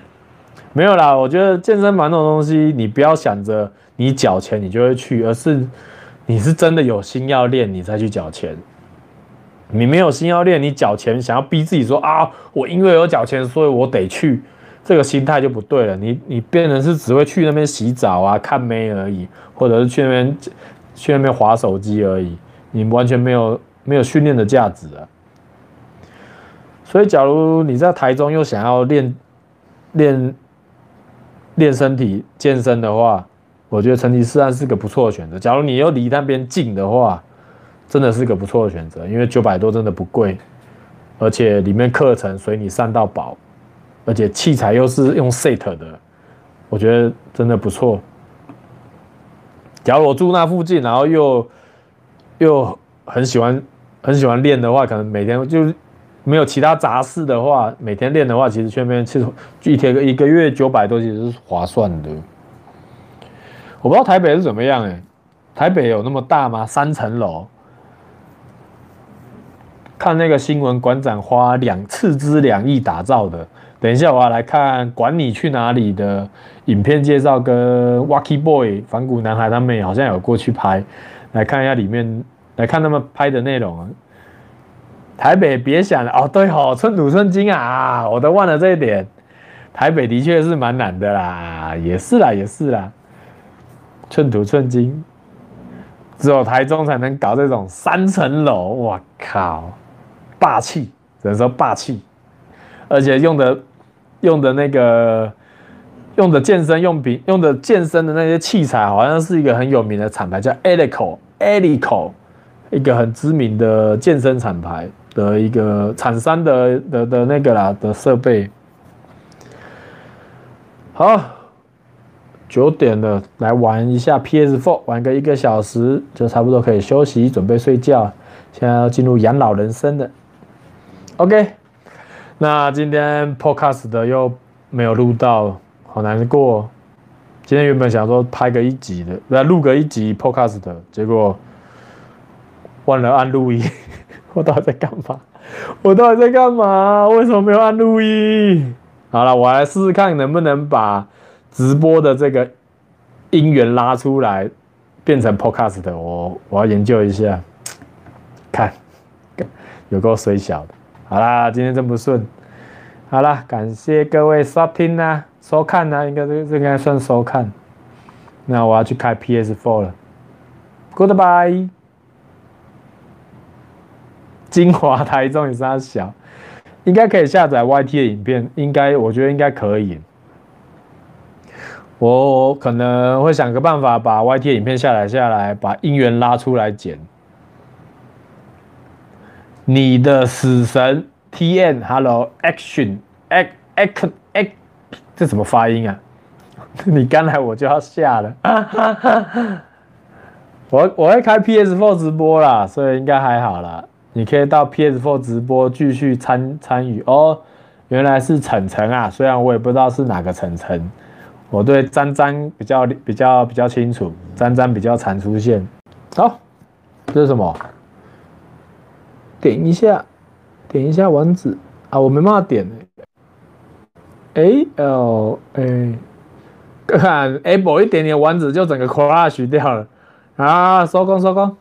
没有啦，我觉得健身房这种东西，你不要想着你缴钱你就会去，而是你是真的有心要练，你才去缴钱。你没有心要练，你缴钱想要逼自己说啊，我因为有缴钱，所以我得去，这个心态就不对了。你你变成是只会去那边洗澡啊、看妹而已，或者是去那边去那边滑手机而已，你完全没有没有训练的价值啊。所以，假如你在台中又想要练练练身体、健身的话，我觉得成吉思汗是个不错的选择。假如你又离那边近的话。真的是个不错的选择，因为九百多真的不贵，而且里面课程随你上到饱，而且器材又是用 set 的，我觉得真的不错。假如我住那附近，然后又又很喜欢很喜欢练的话，可能每天就没有其他杂事的话，每天练的话，其实去那边其实一天一个月九百多，其实是划算的。我不知道台北是怎么样哎、台北有那么大吗？三层楼，看那个新闻，馆长花两斥资两亿打造的。等一下我要来看《管你去哪里》的影片介绍，跟 Wacky Boy 反骨男孩他们也好像有过去拍，来看一下里面，来看他们拍的内容啊。台北别想了哦，对哦，寸土寸金啊，我都忘了这一点。台北的确是蛮难的啦，也是啦，也是啦。寸土寸金，只有台中才能搞这种三层楼，我靠，霸气，只能说霸气，而且用的用的那个用的健身用品，用的健身的那些器材，好像是一个很有名的厂牌，叫 Eleiko，Eleiko，一个很知名的健身厂牌的一个厂商的的的那个啦的设备，好。九点了，来玩一下 PS4，玩个一个小时就差不多可以休息，准备睡觉。现在要进入养老人生了。OK，那今天 Podcast 的又没有录到，好难过。今天原本想说拍个一集的，来录个一集 Podcast 的，结果忘了按录音。我到底在干嘛？我到底在干嘛？为什么没有按录音？好了，我来试试看能不能把。直播的这个音源拉出来，变成 podcast 的，我我要研究一下，看有够衰小的。好啦，今天真不顺。好啦，感谢各位收听呐，收看呐，应该这这应该算收看。那我要去开 PS4 了，Goodbye。金华台中也是小，应该可以下载 YT 的影片，应该我觉得应该可以。我可能会想个办法把 YT 影片下载下来，把音源拉出来剪。你的死神 TN，Hello Action，Act Act Act，这怎么发音啊？你刚来我就要下了。我我会开 PS4 直播啦，所以应该还好啦。你可以到 PS4 直播继续参参与哦。原来是晨晨啊，虽然我也不知道是哪个晨晨。我对詹詹比较比较比较清楚，詹詹比较常出现。好，这是什么？点一下，点一下网址啊，我没办法点 A L A，看 Apple 一点点网址就整个 crash 掉了啊！收工收工。